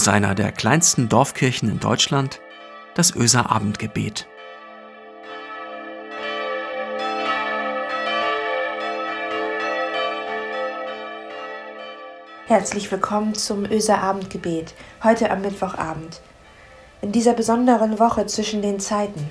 aus einer der kleinsten Dorfkirchen in Deutschland, das Öser Abendgebet. Herzlich willkommen zum Öser Abendgebet, heute am Mittwochabend. In dieser besonderen Woche zwischen den Zeiten.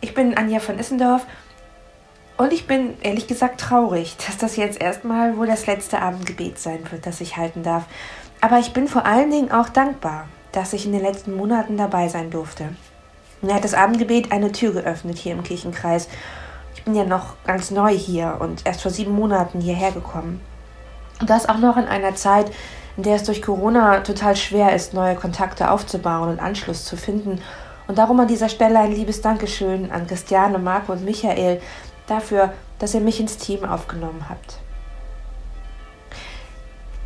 Ich bin Anja von Issendorf und ich bin ehrlich gesagt traurig, dass das jetzt erstmal wohl das letzte Abendgebet sein wird, das ich halten darf. Aber ich bin vor allen Dingen auch dankbar, dass ich in den letzten Monaten dabei sein durfte. Mir hat das Abendgebet eine Tür geöffnet hier im Kirchenkreis. Ich bin ja noch ganz neu hier und erst vor sieben Monaten hierher gekommen. Und das auch noch in einer Zeit, in der es durch Corona total schwer ist, neue Kontakte aufzubauen und Anschluss zu finden. Und darum an dieser Stelle ein liebes Dankeschön an Christiane, Marco und Michael, dafür, dass ihr mich ins Team aufgenommen habt.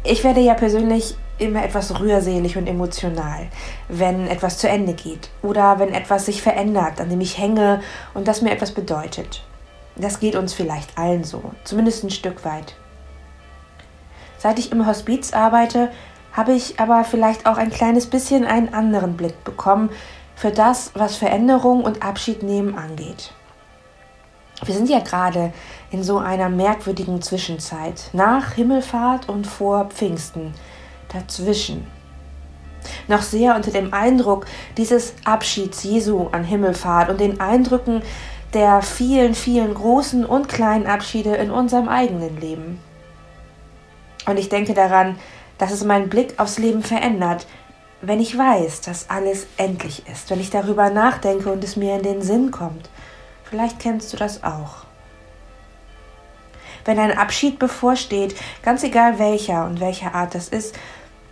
Ich werde ja persönlich immer etwas rührselig und emotional, wenn etwas zu Ende geht oder wenn etwas sich verändert, an dem ich hänge und das mir etwas bedeutet. Das geht uns vielleicht allen so, zumindest ein Stück weit. Seit ich im Hospiz arbeite, habe ich aber vielleicht auch ein kleines bisschen einen anderen Blick bekommen für das, was Veränderung und Abschied nehmen angeht. Wir sind ja gerade in so einer merkwürdigen Zwischenzeit, nach Himmelfahrt und vor Pfingsten, dazwischen. Noch sehr unter dem Eindruck dieses Abschieds Jesu an Himmelfahrt und den Eindrücken der vielen, vielen großen und kleinen Abschiede in unserem eigenen Leben. Und ich denke daran, dass es meinen Blick aufs Leben verändert, wenn ich weiß, dass alles endlich ist, wenn ich darüber nachdenke und es mir in den Sinn kommt – Vielleicht kennst du das auch. Wenn ein Abschied bevorsteht, ganz egal welcher und welcher Art das ist,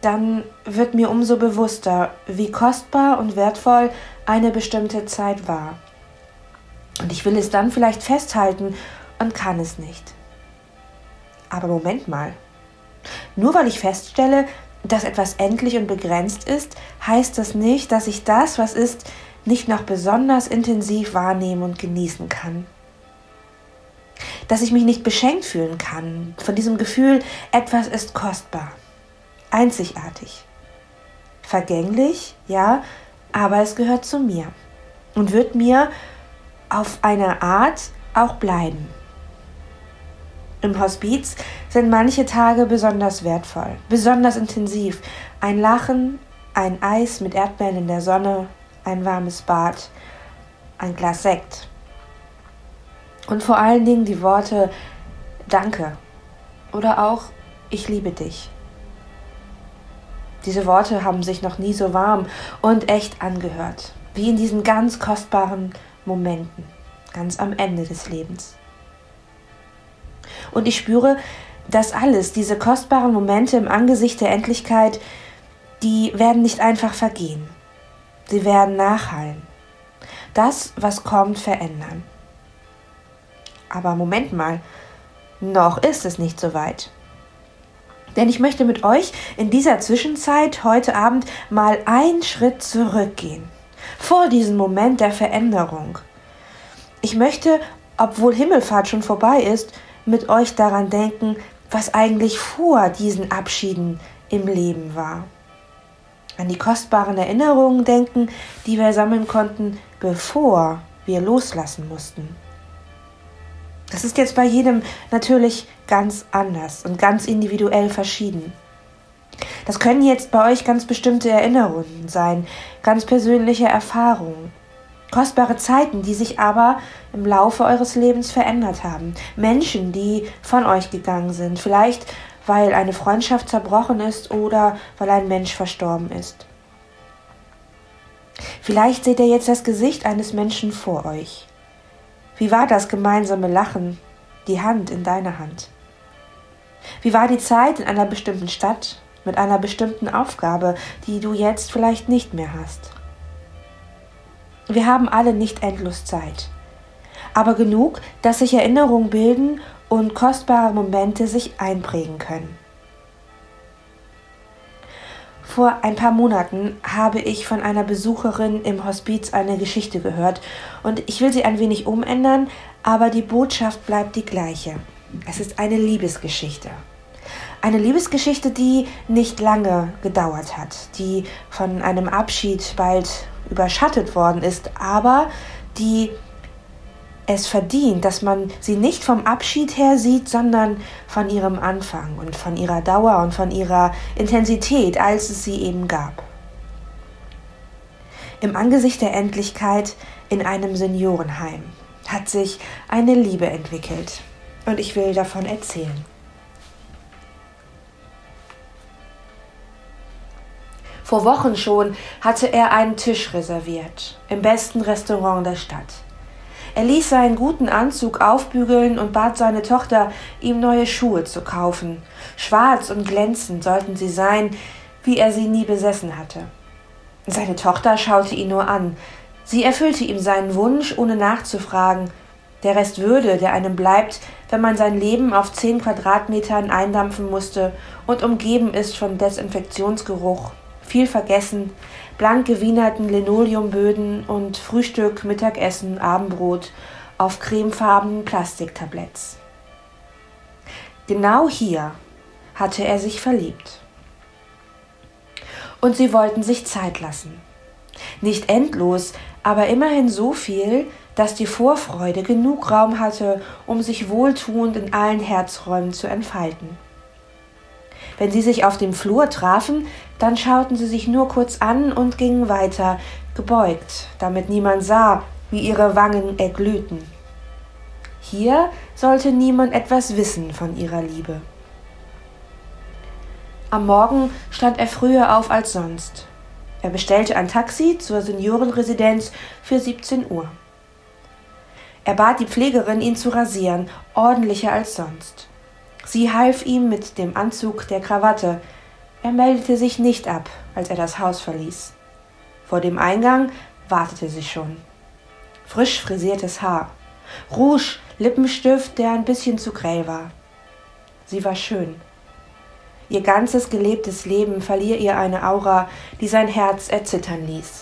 dann wird mir umso bewusster, wie kostbar und wertvoll eine bestimmte Zeit war. Und ich will es dann vielleicht festhalten und kann es nicht. Aber Moment mal. Nur weil ich feststelle, dass etwas endlich und begrenzt ist, heißt das nicht, dass ich das, was ist, nicht noch besonders intensiv wahrnehmen und genießen kann. Dass ich mich nicht beschenkt fühlen kann von diesem Gefühl, etwas ist kostbar, einzigartig, vergänglich, ja, aber es gehört zu mir und wird mir auf eine Art auch bleiben. Im Hospiz sind manche Tage besonders wertvoll, besonders intensiv. Ein Lachen, ein Eis mit Erdbeeren in der Sonne, ein warmes Bad, ein Glas Sekt. Und vor allen Dingen die Worte Danke oder auch Ich liebe dich. Diese Worte haben sich noch nie so warm und echt angehört, wie in diesen ganz kostbaren Momenten, ganz am Ende des Lebens. Und ich spüre, dass alles, diese kostbaren Momente im Angesicht der Endlichkeit, die werden nicht einfach vergehen. Sie werden nachhallen. Das, was kommt, verändern. Aber Moment mal, noch ist es nicht so weit. Denn ich möchte mit euch in dieser Zwischenzeit heute Abend mal einen Schritt zurückgehen. Vor diesem Moment der Veränderung. Ich möchte, obwohl Himmelfahrt schon vorbei ist, mit euch daran denken, was eigentlich vor diesen Abschieden im Leben war an die kostbaren Erinnerungen denken, die wir sammeln konnten, bevor wir loslassen mussten. Das ist jetzt bei jedem natürlich ganz anders und ganz individuell verschieden. Das können jetzt bei euch ganz bestimmte Erinnerungen sein, ganz persönliche Erfahrungen, kostbare Zeiten, die sich aber im Laufe eures Lebens verändert haben, Menschen, die von euch gegangen sind, vielleicht weil eine Freundschaft zerbrochen ist oder weil ein Mensch verstorben ist. Vielleicht seht ihr jetzt das Gesicht eines Menschen vor euch. Wie war das gemeinsame Lachen, die Hand in deiner Hand? Wie war die Zeit in einer bestimmten Stadt mit einer bestimmten Aufgabe, die du jetzt vielleicht nicht mehr hast? Wir haben alle nicht endlos Zeit, aber genug, dass sich Erinnerungen bilden und kostbare Momente sich einprägen können. Vor ein paar Monaten habe ich von einer Besucherin im Hospiz eine Geschichte gehört und ich will sie ein wenig umändern, aber die Botschaft bleibt die gleiche. Es ist eine Liebesgeschichte. Eine Liebesgeschichte, die nicht lange gedauert hat, die von einem Abschied bald überschattet worden ist, aber die es verdient, dass man sie nicht vom Abschied her sieht, sondern von ihrem Anfang und von ihrer Dauer und von ihrer Intensität, als es sie eben gab. Im Angesicht der Endlichkeit in einem Seniorenheim hat sich eine Liebe entwickelt und ich will davon erzählen. Vor Wochen schon hatte er einen Tisch reserviert im besten Restaurant der Stadt. Er ließ seinen guten Anzug aufbügeln und bat seine Tochter, ihm neue Schuhe zu kaufen. Schwarz und glänzend sollten sie sein, wie er sie nie besessen hatte. Seine Tochter schaute ihn nur an. Sie erfüllte ihm seinen Wunsch, ohne nachzufragen. Der Rest Würde, der einem bleibt, wenn man sein Leben auf zehn Quadratmetern eindampfen musste und umgeben ist von Desinfektionsgeruch, viel vergessen, blank gewienerten Linoleumböden und Frühstück, Mittagessen, Abendbrot auf cremefarbenen Plastiktabletts. Genau hier hatte er sich verliebt. Und sie wollten sich Zeit lassen. Nicht endlos, aber immerhin so viel, dass die Vorfreude genug Raum hatte, um sich wohltuend in allen Herzräumen zu entfalten. Wenn sie sich auf dem Flur trafen, dann schauten sie sich nur kurz an und gingen weiter, gebeugt, damit niemand sah, wie ihre Wangen erglühten. Hier sollte niemand etwas wissen von ihrer Liebe. Am Morgen stand er früher auf als sonst. Er bestellte ein Taxi zur Seniorenresidenz für 17 Uhr. Er bat die Pflegerin, ihn zu rasieren, ordentlicher als sonst. Sie half ihm mit dem Anzug der Krawatte. Er meldete sich nicht ab, als er das Haus verließ. Vor dem Eingang wartete sie schon. Frisch frisiertes Haar, Rouge, Lippenstift, der ein bisschen zu grell war. Sie war schön. Ihr ganzes gelebtes Leben verlieh ihr eine Aura, die sein Herz erzittern ließ.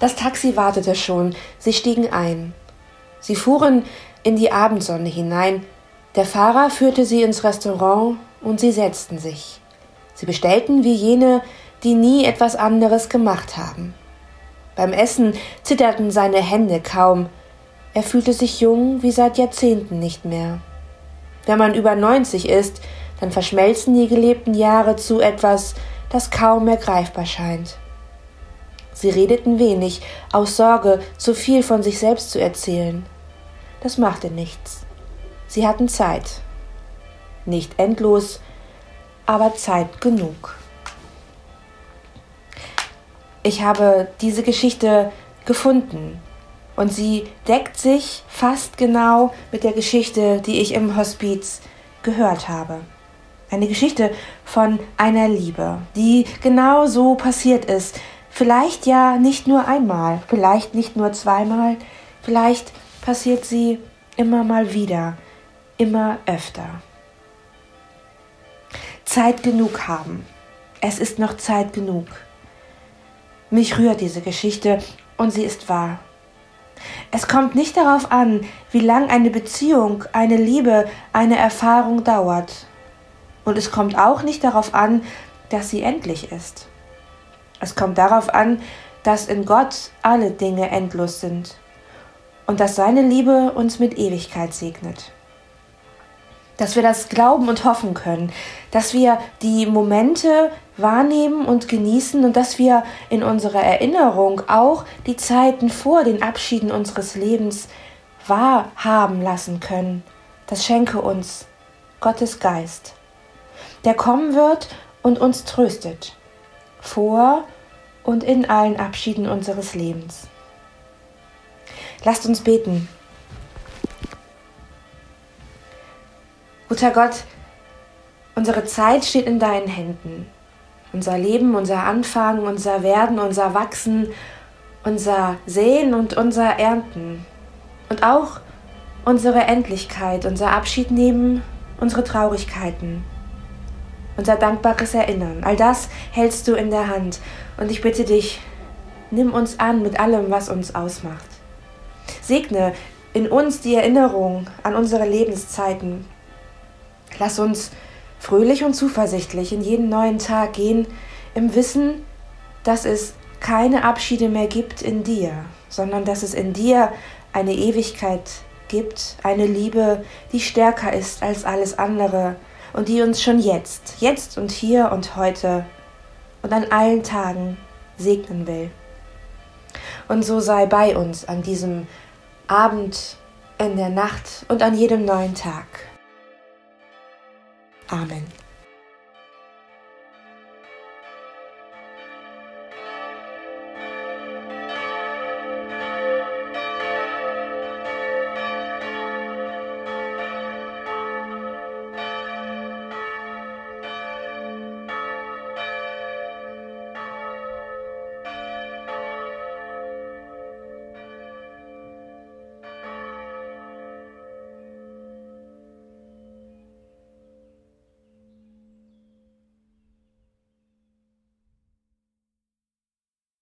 Das Taxi wartete schon, sie stiegen ein. Sie fuhren in die Abendsonne hinein, der Fahrer führte sie ins Restaurant und sie setzten sich. Sie bestellten wie jene, die nie etwas anderes gemacht haben. Beim Essen zitterten seine Hände kaum. Er fühlte sich jung wie seit Jahrzehnten nicht mehr. Wenn man über 90 ist, dann verschmelzen die gelebten Jahre zu etwas, das kaum mehr greifbar scheint. Sie redeten wenig, aus Sorge, zu viel von sich selbst zu erzählen. Das machte nichts. Sie hatten Zeit. Nicht endlos, aber Zeit genug. Ich habe diese Geschichte gefunden und sie deckt sich fast genau mit der Geschichte, die ich im Hospiz gehört habe. Eine Geschichte von einer Liebe, die genau so passiert ist. Vielleicht ja nicht nur einmal, vielleicht nicht nur zweimal, vielleicht passiert sie immer mal wieder immer öfter. Zeit genug haben. Es ist noch Zeit genug. Mich rührt diese Geschichte und sie ist wahr. Es kommt nicht darauf an, wie lang eine Beziehung, eine Liebe, eine Erfahrung dauert. Und es kommt auch nicht darauf an, dass sie endlich ist. Es kommt darauf an, dass in Gott alle Dinge endlos sind und dass seine Liebe uns mit Ewigkeit segnet dass wir das glauben und hoffen können, dass wir die Momente wahrnehmen und genießen und dass wir in unserer Erinnerung auch die Zeiten vor den Abschieden unseres Lebens wahrhaben lassen können. Das schenke uns Gottes Geist, der kommen wird und uns tröstet, vor und in allen Abschieden unseres Lebens. Lasst uns beten. Guter Gott, unsere Zeit steht in deinen Händen. Unser Leben, unser Anfangen, unser Werden, unser Wachsen, unser Sehen und unser Ernten. Und auch unsere Endlichkeit, unser Abschied nehmen, unsere Traurigkeiten, unser dankbares Erinnern. All das hältst du in der Hand. Und ich bitte dich, nimm uns an mit allem, was uns ausmacht. Segne in uns die Erinnerung an unsere Lebenszeiten Lass uns fröhlich und zuversichtlich in jeden neuen Tag gehen, im Wissen, dass es keine Abschiede mehr gibt in dir, sondern dass es in dir eine Ewigkeit gibt, eine Liebe, die stärker ist als alles andere und die uns schon jetzt, jetzt und hier und heute und an allen Tagen segnen will. Und so sei bei uns an diesem Abend, in der Nacht und an jedem neuen Tag. Amen.